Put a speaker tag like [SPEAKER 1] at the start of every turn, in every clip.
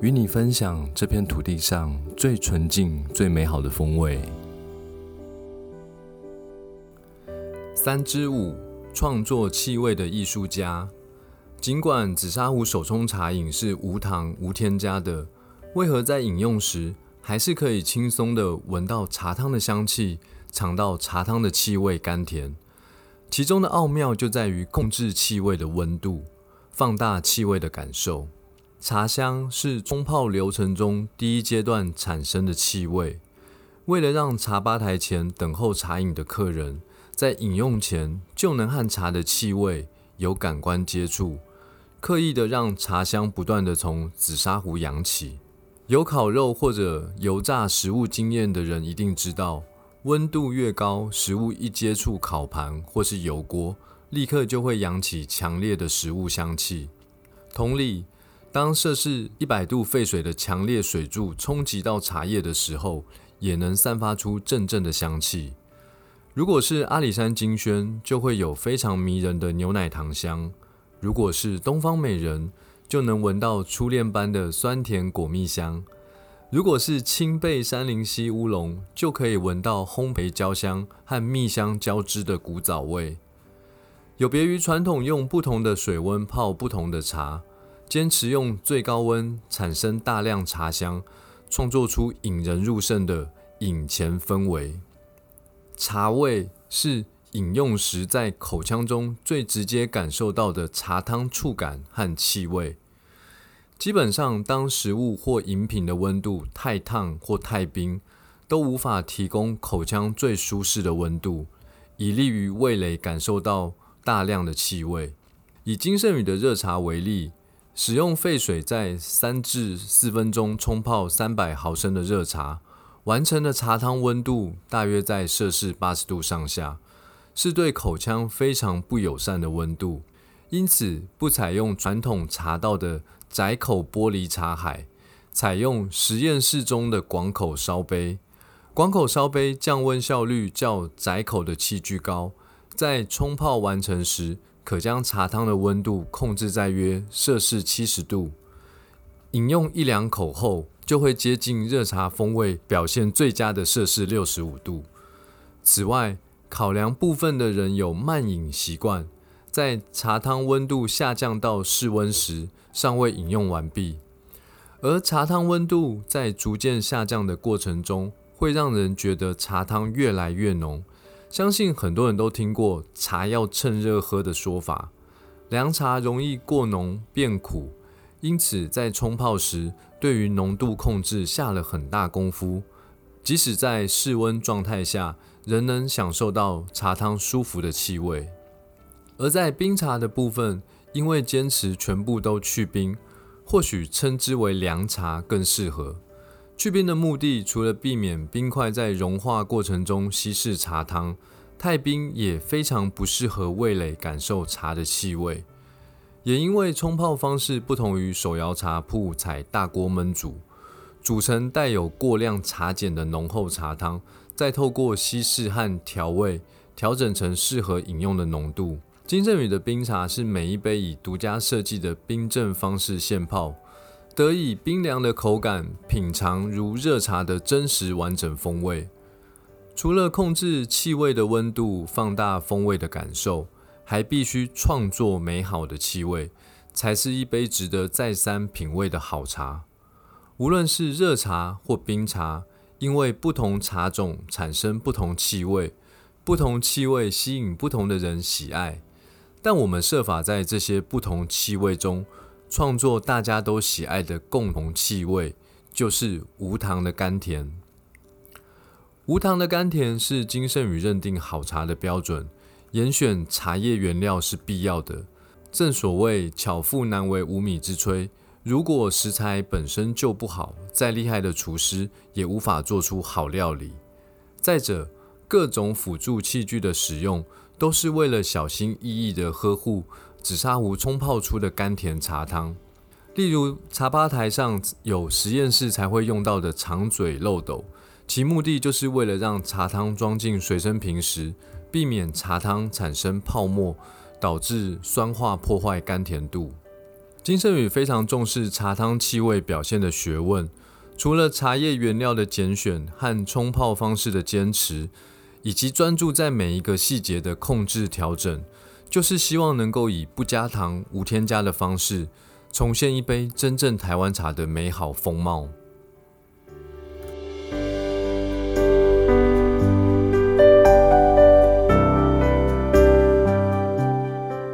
[SPEAKER 1] 与你分享这片土地上最纯净、最美好的风味。三之五，创作气味的艺术家。尽管紫砂壶手冲茶饮是无糖、无添加的，为何在饮用时还是可以轻松的闻到茶汤的香气，尝到茶汤的气味甘甜？其中的奥妙就在于控制气味的温度，放大气味的感受。茶香是冲泡流程中第一阶段产生的气味。为了让茶吧台前等候茶饮的客人在饮用前就能和茶的气味有感官接触，刻意的让茶香不断的从紫砂壶扬起。有烤肉或者油炸食物经验的人一定知道，温度越高，食物一接触烤盘或是油锅，立刻就会扬起强烈的食物香气。同理。当摄氏一百度沸水的强烈水柱冲击到茶叶的时候，也能散发出阵阵的香气。如果是阿里山金萱，就会有非常迷人的牛奶糖香；如果是东方美人，就能闻到初恋般的酸甜果蜜香；如果是青贝山林溪乌龙，就可以闻到烘焙焦香和蜜香交织的古早味。有别于传统用不同的水温泡不同的茶。坚持用最高温产生大量茶香，创作出引人入胜的饮前氛围。茶味是饮用时在口腔中最直接感受到的茶汤触感和气味。基本上，当食物或饮品的温度太烫或太冰，都无法提供口腔最舒适的温度，以利于味蕾感受到大量的气味。以金圣宇的热茶为例。使用沸水在三至四分钟冲泡三百毫升的热茶，完成的茶汤温度大约在摄氏八十度上下，是对口腔非常不友善的温度。因此，不采用传统茶道的窄口玻璃茶海，采用实验室中的广口烧杯。广口烧杯降温效率较窄口的器具高，在冲泡完成时。可将茶汤的温度控制在约摄氏七十度，饮用一两口后，就会接近热茶风味表现最佳的摄氏六十五度。此外，考量部分的人有慢饮习惯，在茶汤温度下降到室温时，尚未饮用完毕。而茶汤温度在逐渐下降的过程中，会让人觉得茶汤越来越浓。相信很多人都听过“茶要趁热喝”的说法，凉茶容易过浓变苦，因此在冲泡时对于浓度控制下了很大功夫。即使在室温状态下，仍能享受到茶汤舒服的气味。而在冰茶的部分，因为坚持全部都去冰，或许称之为凉茶更适合。去冰的目的，除了避免冰块在融化过程中稀释茶汤，太冰也非常不适合味蕾感受茶的气味。也因为冲泡方式不同于手摇茶铺采大锅焖煮，煮成带有过量茶碱的浓厚茶汤，再透过稀释和调味调整成适合饮用的浓度。金正宇的冰茶是每一杯以独家设计的冰镇方式现泡。得以冰凉的口感，品尝如热茶的真实完整风味。除了控制气味的温度，放大风味的感受，还必须创作美好的气味，才是一杯值得再三品味的好茶。无论是热茶或冰茶，因为不同茶种产生不同气味，不同气味吸引不同的人喜爱。但我们设法在这些不同气味中。创作大家都喜爱的共同气味，就是无糖的甘甜。无糖的甘甜是金圣宇认定好茶的标准。严选茶叶原料是必要的。正所谓巧妇难为无米之炊。如果食材本身就不好，再厉害的厨师也无法做出好料理。再者，各种辅助器具的使用，都是为了小心翼翼地呵护紫砂壶冲泡出的甘甜茶汤。例如，茶吧台上有实验室才会用到的长嘴漏斗，其目的就是为了让茶汤装进随身瓶时，避免茶汤产生泡沫，导致酸化破坏甘甜度。金圣宇非常重视茶汤气味表现的学问，除了茶叶原料的拣选和冲泡方式的坚持，以及专注在每一个细节的控制调整，就是希望能够以不加糖、无添加的方式。重现一杯真正台湾茶的美好风貌。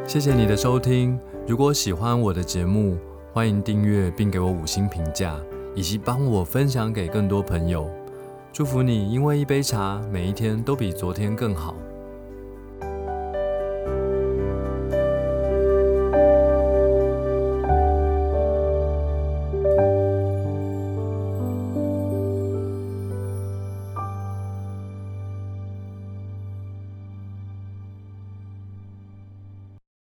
[SPEAKER 1] 谢谢你的收听。如果喜欢我的节目，欢迎订阅并给我五星评价，以及帮我分享给更多朋友。祝福你，因为一杯茶，每一天都比昨天更好。